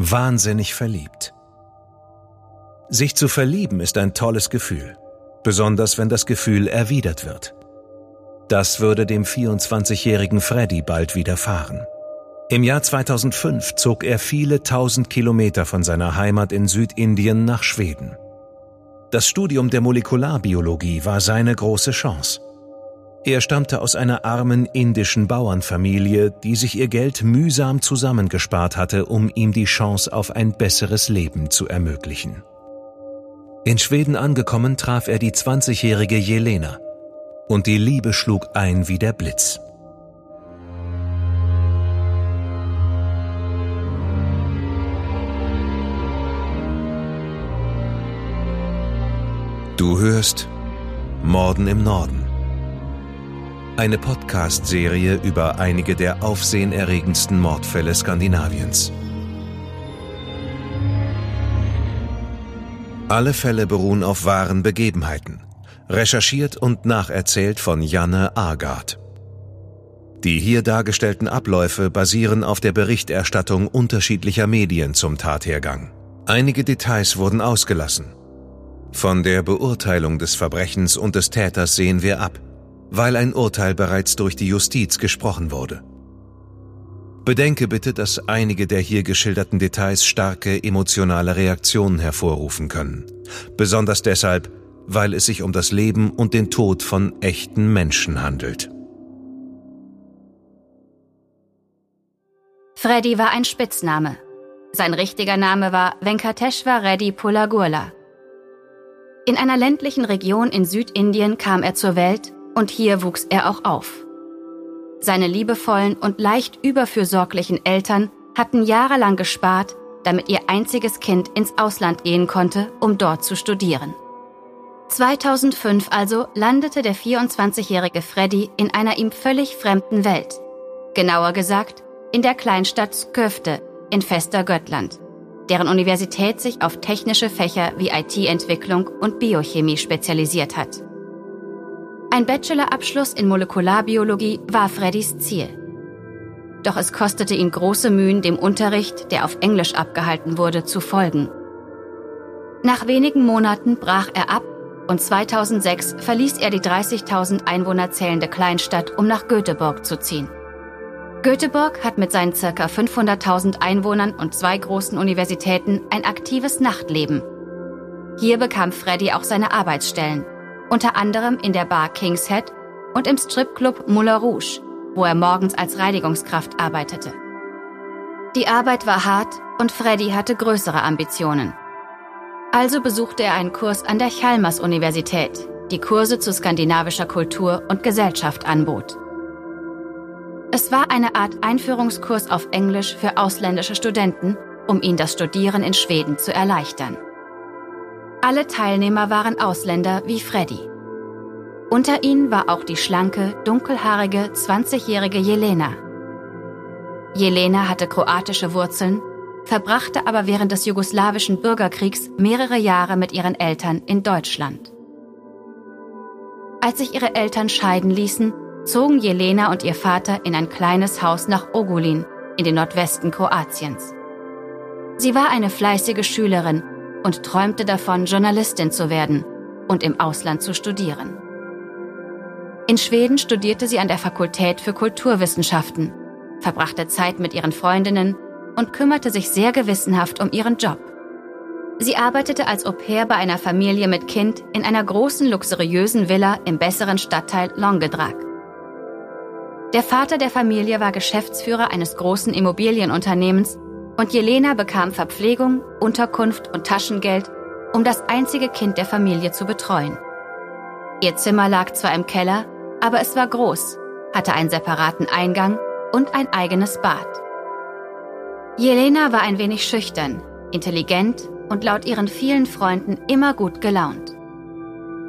wahnsinnig verliebt. Sich zu verlieben ist ein tolles Gefühl, besonders wenn das Gefühl erwidert wird. Das würde dem 24-jährigen Freddy bald widerfahren. Im Jahr 2005 zog er viele tausend Kilometer von seiner Heimat in Südindien nach Schweden. Das Studium der Molekularbiologie war seine große Chance. Er stammte aus einer armen indischen Bauernfamilie, die sich ihr Geld mühsam zusammengespart hatte, um ihm die Chance auf ein besseres Leben zu ermöglichen. In Schweden angekommen traf er die 20-jährige Jelena und die Liebe schlug ein wie der Blitz. Du hörst Morden im Norden. Eine Podcast-Serie über einige der aufsehenerregendsten Mordfälle Skandinaviens. Alle Fälle beruhen auf wahren Begebenheiten, recherchiert und nacherzählt von Janne Agard. Die hier dargestellten Abläufe basieren auf der Berichterstattung unterschiedlicher Medien zum Tathergang. Einige Details wurden ausgelassen. Von der Beurteilung des Verbrechens und des Täters sehen wir ab, weil ein Urteil bereits durch die Justiz gesprochen wurde. Bedenke bitte, dass einige der hier geschilderten Details starke emotionale Reaktionen hervorrufen können. Besonders deshalb, weil es sich um das Leben und den Tod von echten Menschen handelt. Freddy war ein Spitzname. Sein richtiger Name war Venkateshwar Reddy Pulagurla. In einer ländlichen Region in Südindien kam er zur Welt und hier wuchs er auch auf. Seine liebevollen und leicht überfürsorglichen Eltern hatten jahrelang gespart, damit ihr einziges Kind ins Ausland gehen konnte, um dort zu studieren. 2005 also landete der 24-jährige Freddy in einer ihm völlig fremden Welt. Genauer gesagt, in der Kleinstadt Skövde in fester Göttland deren Universität sich auf technische Fächer wie IT-Entwicklung und Biochemie spezialisiert hat. Ein Bachelorabschluss in Molekularbiologie war Freddys Ziel. Doch es kostete ihn große Mühen, dem Unterricht, der auf Englisch abgehalten wurde, zu folgen. Nach wenigen Monaten brach er ab und 2006 verließ er die 30.000 Einwohner zählende Kleinstadt, um nach Göteborg zu ziehen. Göteborg hat mit seinen ca. 500.000 Einwohnern und zwei großen Universitäten ein aktives Nachtleben. Hier bekam Freddy auch seine Arbeitsstellen, unter anderem in der Bar King's Head und im Stripclub Moulin Rouge, wo er morgens als Reinigungskraft arbeitete. Die Arbeit war hart und Freddy hatte größere Ambitionen. Also besuchte er einen Kurs an der Chalmers Universität, die Kurse zu skandinavischer Kultur und Gesellschaft anbot. Es war eine Art Einführungskurs auf Englisch für ausländische Studenten, um ihnen das Studieren in Schweden zu erleichtern. Alle Teilnehmer waren Ausländer wie Freddy. Unter ihnen war auch die schlanke, dunkelhaarige, 20-jährige Jelena. Jelena hatte kroatische Wurzeln, verbrachte aber während des jugoslawischen Bürgerkriegs mehrere Jahre mit ihren Eltern in Deutschland. Als sich ihre Eltern scheiden ließen, zogen Jelena und ihr Vater in ein kleines Haus nach Ogulin in den Nordwesten Kroatiens. Sie war eine fleißige Schülerin und träumte davon, Journalistin zu werden und im Ausland zu studieren. In Schweden studierte sie an der Fakultät für Kulturwissenschaften, verbrachte Zeit mit ihren Freundinnen und kümmerte sich sehr gewissenhaft um ihren Job. Sie arbeitete als Au pair bei einer Familie mit Kind in einer großen luxuriösen Villa im besseren Stadtteil Longedrag. Der Vater der Familie war Geschäftsführer eines großen Immobilienunternehmens und Jelena bekam Verpflegung, Unterkunft und Taschengeld, um das einzige Kind der Familie zu betreuen. Ihr Zimmer lag zwar im Keller, aber es war groß, hatte einen separaten Eingang und ein eigenes Bad. Jelena war ein wenig schüchtern, intelligent und laut ihren vielen Freunden immer gut gelaunt.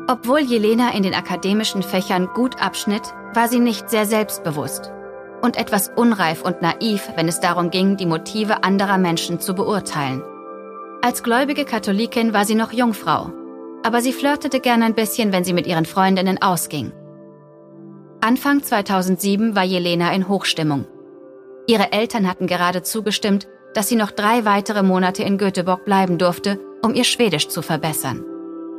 Obwohl Jelena in den akademischen Fächern gut abschnitt, war sie nicht sehr selbstbewusst und etwas unreif und naiv, wenn es darum ging, die Motive anderer Menschen zu beurteilen. Als gläubige Katholikin war sie noch Jungfrau, aber sie flirtete gern ein bisschen, wenn sie mit ihren Freundinnen ausging. Anfang 2007 war Jelena in Hochstimmung. Ihre Eltern hatten gerade zugestimmt, dass sie noch drei weitere Monate in Göteborg bleiben durfte, um ihr Schwedisch zu verbessern.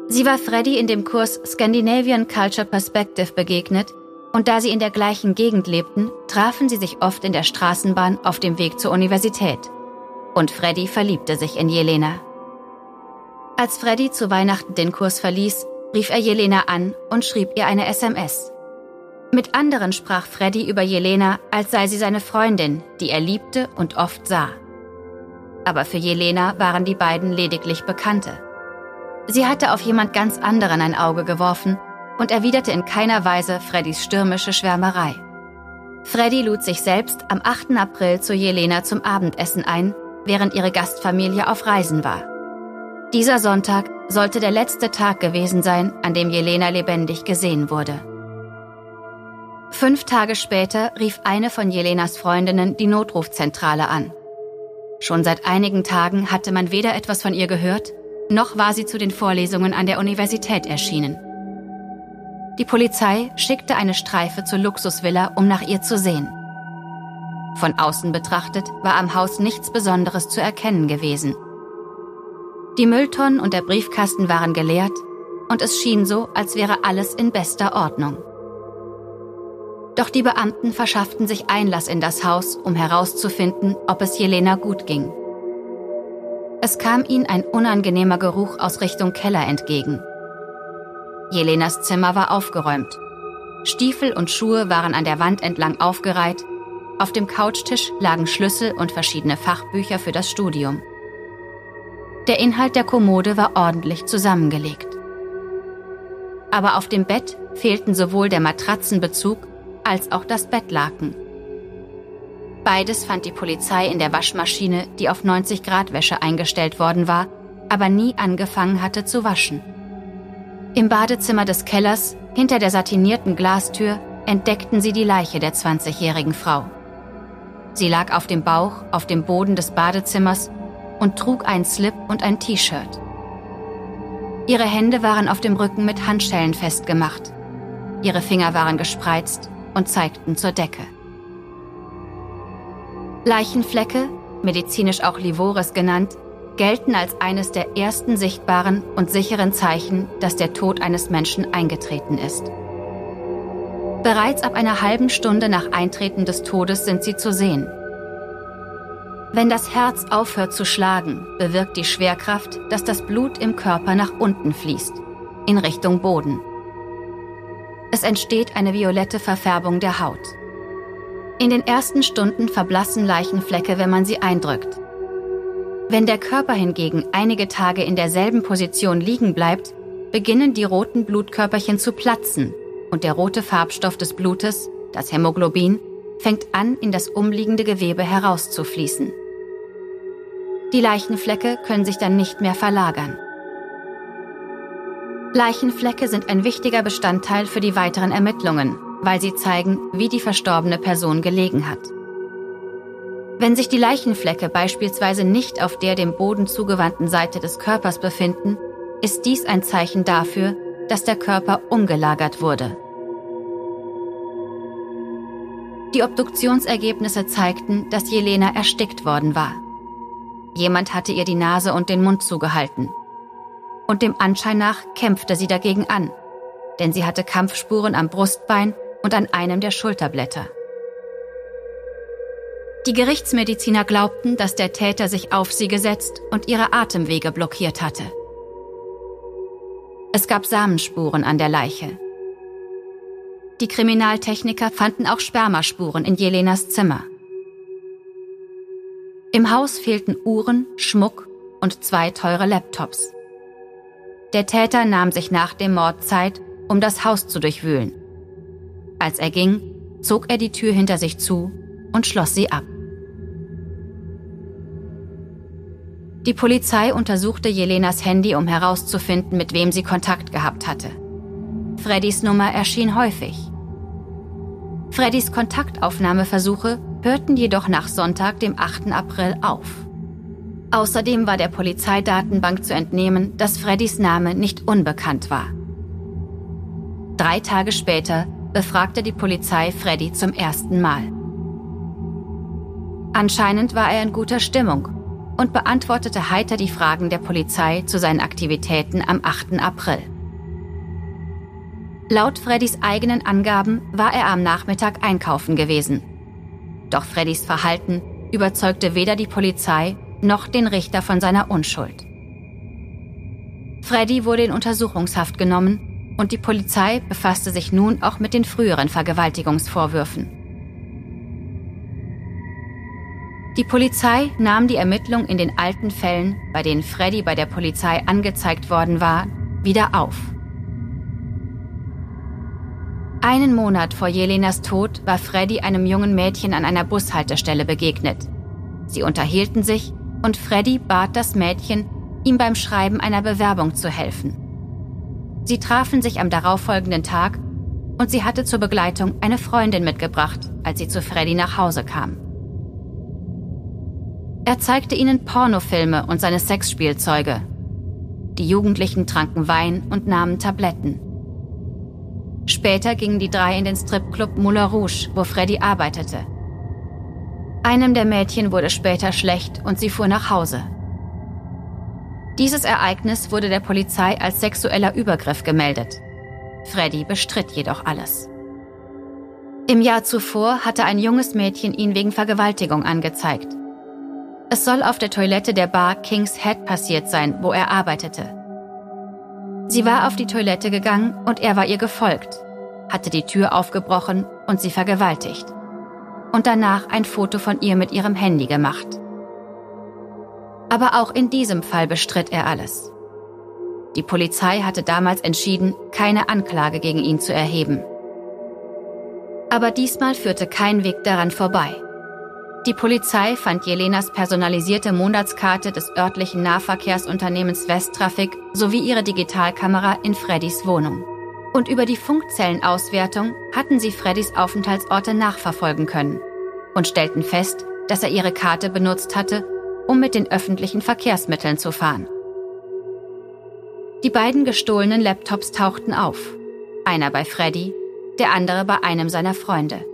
Sie war Freddy in dem Kurs Scandinavian Culture Perspective begegnet und da sie in der gleichen Gegend lebten, trafen sie sich oft in der Straßenbahn auf dem Weg zur Universität. Und Freddy verliebte sich in Jelena. Als Freddy zu Weihnachten den Kurs verließ, rief er Jelena an und schrieb ihr eine SMS. Mit anderen sprach Freddy über Jelena, als sei sie seine Freundin, die er liebte und oft sah. Aber für Jelena waren die beiden lediglich Bekannte. Sie hatte auf jemand ganz anderen ein Auge geworfen und erwiderte in keiner Weise Freddys stürmische Schwärmerei. Freddy lud sich selbst am 8. April zu Jelena zum Abendessen ein, während ihre Gastfamilie auf Reisen war. Dieser Sonntag sollte der letzte Tag gewesen sein, an dem Jelena lebendig gesehen wurde. Fünf Tage später rief eine von Jelenas Freundinnen die Notrufzentrale an. Schon seit einigen Tagen hatte man weder etwas von ihr gehört, noch war sie zu den Vorlesungen an der Universität erschienen. Die Polizei schickte eine Streife zur Luxusvilla, um nach ihr zu sehen. Von außen betrachtet war am Haus nichts Besonderes zu erkennen gewesen. Die Mülltonnen und der Briefkasten waren geleert und es schien so, als wäre alles in bester Ordnung. Doch die Beamten verschafften sich Einlass in das Haus, um herauszufinden, ob es Jelena gut ging. Es kam ihnen ein unangenehmer Geruch aus Richtung Keller entgegen. Jelenas Zimmer war aufgeräumt. Stiefel und Schuhe waren an der Wand entlang aufgereiht. Auf dem Couchtisch lagen Schlüssel und verschiedene Fachbücher für das Studium. Der Inhalt der Kommode war ordentlich zusammengelegt. Aber auf dem Bett fehlten sowohl der Matratzenbezug als auch das Bettlaken. Beides fand die Polizei in der Waschmaschine, die auf 90 Grad Wäsche eingestellt worden war, aber nie angefangen hatte zu waschen. Im Badezimmer des Kellers, hinter der satinierten Glastür, entdeckten sie die Leiche der 20-jährigen Frau. Sie lag auf dem Bauch auf dem Boden des Badezimmers und trug einen Slip und ein T-Shirt. Ihre Hände waren auf dem Rücken mit Handschellen festgemacht. Ihre Finger waren gespreizt und zeigten zur Decke. Leichenflecke, medizinisch auch Livores genannt, gelten als eines der ersten sichtbaren und sicheren Zeichen, dass der Tod eines Menschen eingetreten ist. Bereits ab einer halben Stunde nach Eintreten des Todes sind sie zu sehen. Wenn das Herz aufhört zu schlagen, bewirkt die Schwerkraft, dass das Blut im Körper nach unten fließt, in Richtung Boden. Es entsteht eine violette Verfärbung der Haut. In den ersten Stunden verblassen Leichenflecke, wenn man sie eindrückt. Wenn der Körper hingegen einige Tage in derselben Position liegen bleibt, beginnen die roten Blutkörperchen zu platzen und der rote Farbstoff des Blutes, das Hämoglobin, fängt an, in das umliegende Gewebe herauszufließen. Die Leichenflecke können sich dann nicht mehr verlagern. Leichenflecke sind ein wichtiger Bestandteil für die weiteren Ermittlungen, weil sie zeigen, wie die verstorbene Person gelegen hat. Wenn sich die Leichenflecke beispielsweise nicht auf der dem Boden zugewandten Seite des Körpers befinden, ist dies ein Zeichen dafür, dass der Körper umgelagert wurde. Die Obduktionsergebnisse zeigten, dass Jelena erstickt worden war. Jemand hatte ihr die Nase und den Mund zugehalten und dem Anschein nach kämpfte sie dagegen an, denn sie hatte Kampfspuren am Brustbein und an einem der Schulterblätter. Die Gerichtsmediziner glaubten, dass der Täter sich auf sie gesetzt und ihre Atemwege blockiert hatte. Es gab Samenspuren an der Leiche. Die Kriminaltechniker fanden auch Spermaspuren in Jelenas Zimmer. Im Haus fehlten Uhren, Schmuck und zwei teure Laptops. Der Täter nahm sich nach dem Mord Zeit, um das Haus zu durchwühlen. Als er ging, zog er die Tür hinter sich zu und schloss sie ab. Die Polizei untersuchte Jelenas Handy, um herauszufinden, mit wem sie Kontakt gehabt hatte. Freddys Nummer erschien häufig. Freddys Kontaktaufnahmeversuche hörten jedoch nach Sonntag, dem 8. April, auf. Außerdem war der Polizeidatenbank zu entnehmen, dass Freddys Name nicht unbekannt war. Drei Tage später befragte die Polizei Freddy zum ersten Mal. Anscheinend war er in guter Stimmung und beantwortete heiter die Fragen der Polizei zu seinen Aktivitäten am 8. April. Laut Freddys eigenen Angaben war er am Nachmittag einkaufen gewesen. Doch Freddys Verhalten überzeugte weder die Polizei noch den Richter von seiner Unschuld. Freddy wurde in Untersuchungshaft genommen und die Polizei befasste sich nun auch mit den früheren Vergewaltigungsvorwürfen. Die Polizei nahm die Ermittlung in den alten Fällen, bei denen Freddy bei der Polizei angezeigt worden war, wieder auf. Einen Monat vor Jelenas Tod war Freddy einem jungen Mädchen an einer Bushaltestelle begegnet. Sie unterhielten sich und Freddy bat das Mädchen, ihm beim Schreiben einer Bewerbung zu helfen. Sie trafen sich am darauffolgenden Tag und sie hatte zur Begleitung eine Freundin mitgebracht, als sie zu Freddy nach Hause kam. Er zeigte ihnen Pornofilme und seine Sexspielzeuge. Die Jugendlichen tranken Wein und nahmen Tabletten. Später gingen die drei in den Stripclub Moulin Rouge, wo Freddy arbeitete. Einem der Mädchen wurde später schlecht und sie fuhr nach Hause. Dieses Ereignis wurde der Polizei als sexueller Übergriff gemeldet. Freddy bestritt jedoch alles. Im Jahr zuvor hatte ein junges Mädchen ihn wegen Vergewaltigung angezeigt. Es soll auf der Toilette der Bar King's Head passiert sein, wo er arbeitete. Sie war auf die Toilette gegangen und er war ihr gefolgt, hatte die Tür aufgebrochen und sie vergewaltigt. Und danach ein Foto von ihr mit ihrem Handy gemacht. Aber auch in diesem Fall bestritt er alles. Die Polizei hatte damals entschieden, keine Anklage gegen ihn zu erheben. Aber diesmal führte kein Weg daran vorbei. Die Polizei fand Jelenas personalisierte Monatskarte des örtlichen Nahverkehrsunternehmens Westtraffic sowie ihre Digitalkamera in Freddys Wohnung. Und über die Funkzellenauswertung hatten sie Freddys Aufenthaltsorte nachverfolgen können und stellten fest, dass er ihre Karte benutzt hatte, um mit den öffentlichen Verkehrsmitteln zu fahren. Die beiden gestohlenen Laptops tauchten auf. Einer bei Freddy, der andere bei einem seiner Freunde.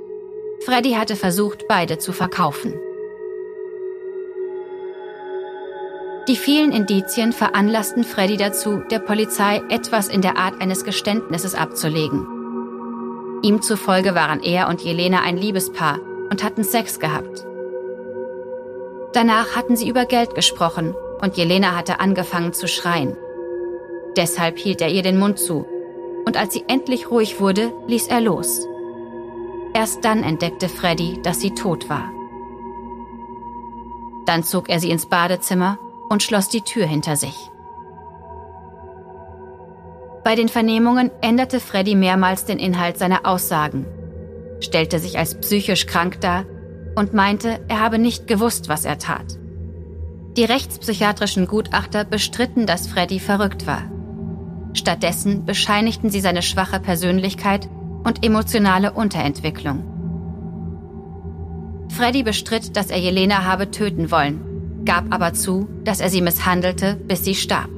Freddy hatte versucht, beide zu verkaufen. Die vielen Indizien veranlassten Freddy dazu, der Polizei etwas in der Art eines Geständnisses abzulegen. Ihm zufolge waren er und Jelena ein Liebespaar und hatten Sex gehabt. Danach hatten sie über Geld gesprochen und Jelena hatte angefangen zu schreien. Deshalb hielt er ihr den Mund zu und als sie endlich ruhig wurde, ließ er los. Erst dann entdeckte Freddy, dass sie tot war. Dann zog er sie ins Badezimmer und schloss die Tür hinter sich. Bei den Vernehmungen änderte Freddy mehrmals den Inhalt seiner Aussagen, stellte sich als psychisch krank dar und meinte, er habe nicht gewusst, was er tat. Die rechtspsychiatrischen Gutachter bestritten, dass Freddy verrückt war. Stattdessen bescheinigten sie seine schwache Persönlichkeit und emotionale Unterentwicklung. Freddy bestritt, dass er Jelena habe töten wollen, gab aber zu, dass er sie misshandelte, bis sie starb.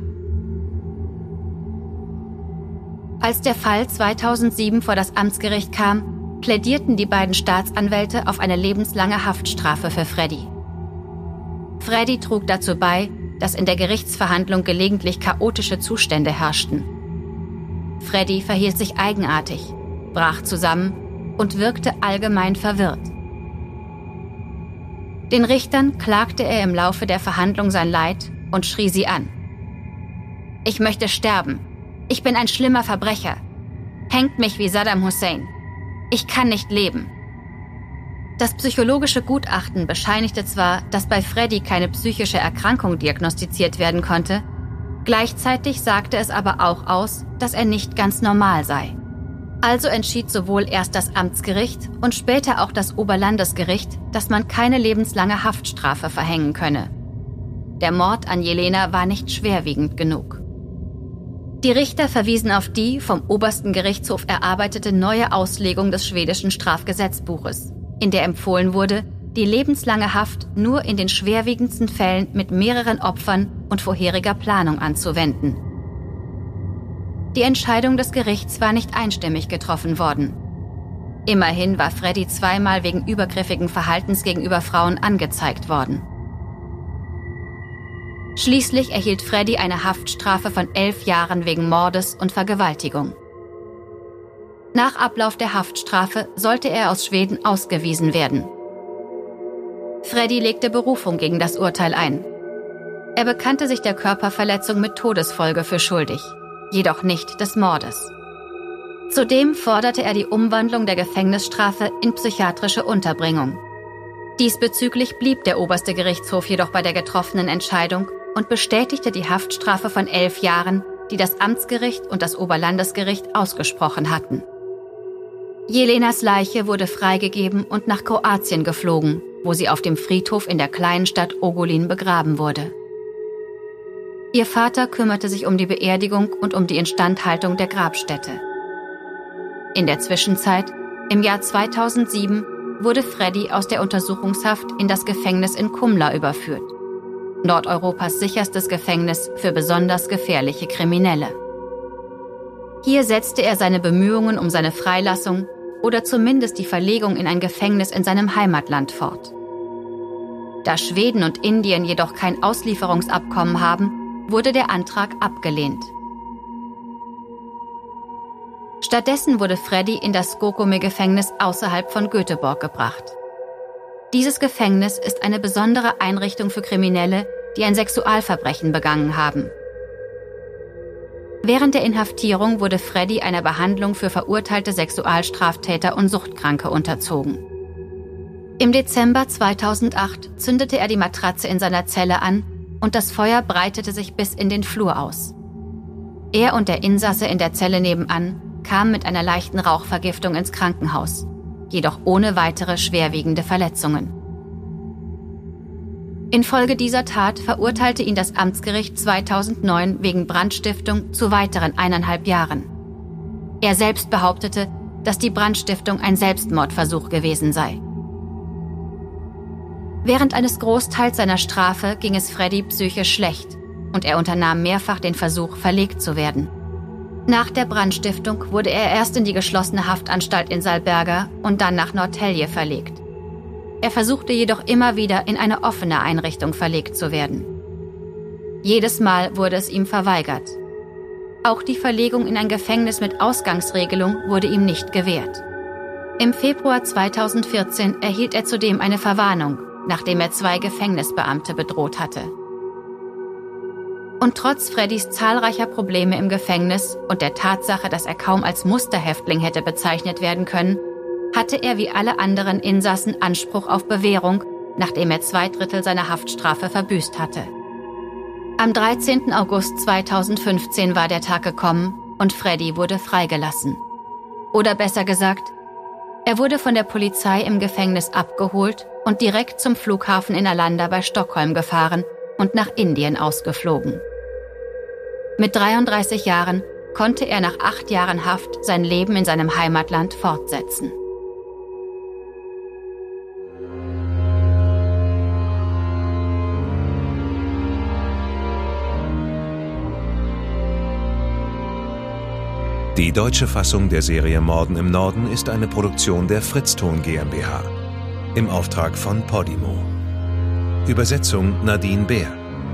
Als der Fall 2007 vor das Amtsgericht kam, plädierten die beiden Staatsanwälte auf eine lebenslange Haftstrafe für Freddy. Freddy trug dazu bei, dass in der Gerichtsverhandlung gelegentlich chaotische Zustände herrschten. Freddy verhielt sich eigenartig, brach zusammen und wirkte allgemein verwirrt. Den Richtern klagte er im Laufe der Verhandlung sein Leid und schrie sie an. Ich möchte sterben. Ich bin ein schlimmer Verbrecher. Hängt mich wie Saddam Hussein. Ich kann nicht leben. Das psychologische Gutachten bescheinigte zwar, dass bei Freddy keine psychische Erkrankung diagnostiziert werden konnte, gleichzeitig sagte es aber auch aus, dass er nicht ganz normal sei. Also entschied sowohl erst das Amtsgericht und später auch das Oberlandesgericht, dass man keine lebenslange Haftstrafe verhängen könne. Der Mord an Jelena war nicht schwerwiegend genug. Die Richter verwiesen auf die vom obersten Gerichtshof erarbeitete neue Auslegung des schwedischen Strafgesetzbuches, in der empfohlen wurde, die lebenslange Haft nur in den schwerwiegendsten Fällen mit mehreren Opfern und vorheriger Planung anzuwenden. Die Entscheidung des Gerichts war nicht einstimmig getroffen worden. Immerhin war Freddy zweimal wegen übergriffigen Verhaltens gegenüber Frauen angezeigt worden. Schließlich erhielt Freddy eine Haftstrafe von elf Jahren wegen Mordes und Vergewaltigung. Nach Ablauf der Haftstrafe sollte er aus Schweden ausgewiesen werden. Freddy legte Berufung gegen das Urteil ein. Er bekannte sich der Körperverletzung mit Todesfolge für schuldig, jedoch nicht des Mordes. Zudem forderte er die Umwandlung der Gefängnisstrafe in psychiatrische Unterbringung. Diesbezüglich blieb der oberste Gerichtshof jedoch bei der getroffenen Entscheidung und bestätigte die Haftstrafe von elf Jahren, die das Amtsgericht und das Oberlandesgericht ausgesprochen hatten. Jelenas Leiche wurde freigegeben und nach Kroatien geflogen, wo sie auf dem Friedhof in der kleinen Stadt Ogulin begraben wurde. Ihr Vater kümmerte sich um die Beerdigung und um die Instandhaltung der Grabstätte. In der Zwischenzeit, im Jahr 2007, wurde Freddy aus der Untersuchungshaft in das Gefängnis in Kumla überführt. Nordeuropas sicherstes Gefängnis für besonders gefährliche Kriminelle. Hier setzte er seine Bemühungen um seine Freilassung oder zumindest die Verlegung in ein Gefängnis in seinem Heimatland fort. Da Schweden und Indien jedoch kein Auslieferungsabkommen haben, wurde der Antrag abgelehnt. Stattdessen wurde Freddy in das Skokome-Gefängnis außerhalb von Göteborg gebracht. Dieses Gefängnis ist eine besondere Einrichtung für Kriminelle, die ein Sexualverbrechen begangen haben. Während der Inhaftierung wurde Freddy einer Behandlung für verurteilte Sexualstraftäter und Suchtkranke unterzogen. Im Dezember 2008 zündete er die Matratze in seiner Zelle an und das Feuer breitete sich bis in den Flur aus. Er und der Insasse in der Zelle nebenan kamen mit einer leichten Rauchvergiftung ins Krankenhaus, jedoch ohne weitere schwerwiegende Verletzungen. Infolge dieser Tat verurteilte ihn das Amtsgericht 2009 wegen Brandstiftung zu weiteren eineinhalb Jahren. Er selbst behauptete, dass die Brandstiftung ein Selbstmordversuch gewesen sei. Während eines Großteils seiner Strafe ging es Freddy psychisch schlecht und er unternahm mehrfach den Versuch, verlegt zu werden. Nach der Brandstiftung wurde er erst in die geschlossene Haftanstalt in Salberga und dann nach Nortelje verlegt. Er versuchte jedoch immer wieder in eine offene Einrichtung verlegt zu werden. Jedes Mal wurde es ihm verweigert. Auch die Verlegung in ein Gefängnis mit Ausgangsregelung wurde ihm nicht gewährt. Im Februar 2014 erhielt er zudem eine Verwarnung, nachdem er zwei Gefängnisbeamte bedroht hatte. Und trotz Freddys zahlreicher Probleme im Gefängnis und der Tatsache, dass er kaum als Musterhäftling hätte bezeichnet werden können, hatte er wie alle anderen Insassen Anspruch auf Bewährung, nachdem er zwei Drittel seiner Haftstrafe verbüßt hatte. Am 13. August 2015 war der Tag gekommen und Freddy wurde freigelassen. Oder besser gesagt, er wurde von der Polizei im Gefängnis abgeholt und direkt zum Flughafen in Alanda bei Stockholm gefahren und nach Indien ausgeflogen. Mit 33 Jahren konnte er nach acht Jahren Haft sein Leben in seinem Heimatland fortsetzen. Die deutsche Fassung der Serie Morden im Norden ist eine Produktion der Fritzton GmbH im Auftrag von Podimo. Übersetzung Nadine Bär.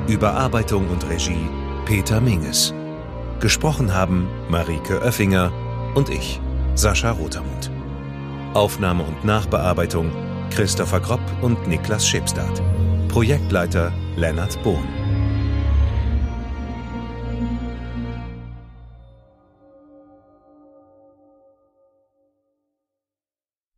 Überarbeitung und Regie Peter Minges. Gesprochen haben Marike Oeffinger und ich, Sascha Rotermund. Aufnahme und Nachbearbeitung Christopher Gropp und Niklas Schipstadt. Projektleiter Lennart Bohn.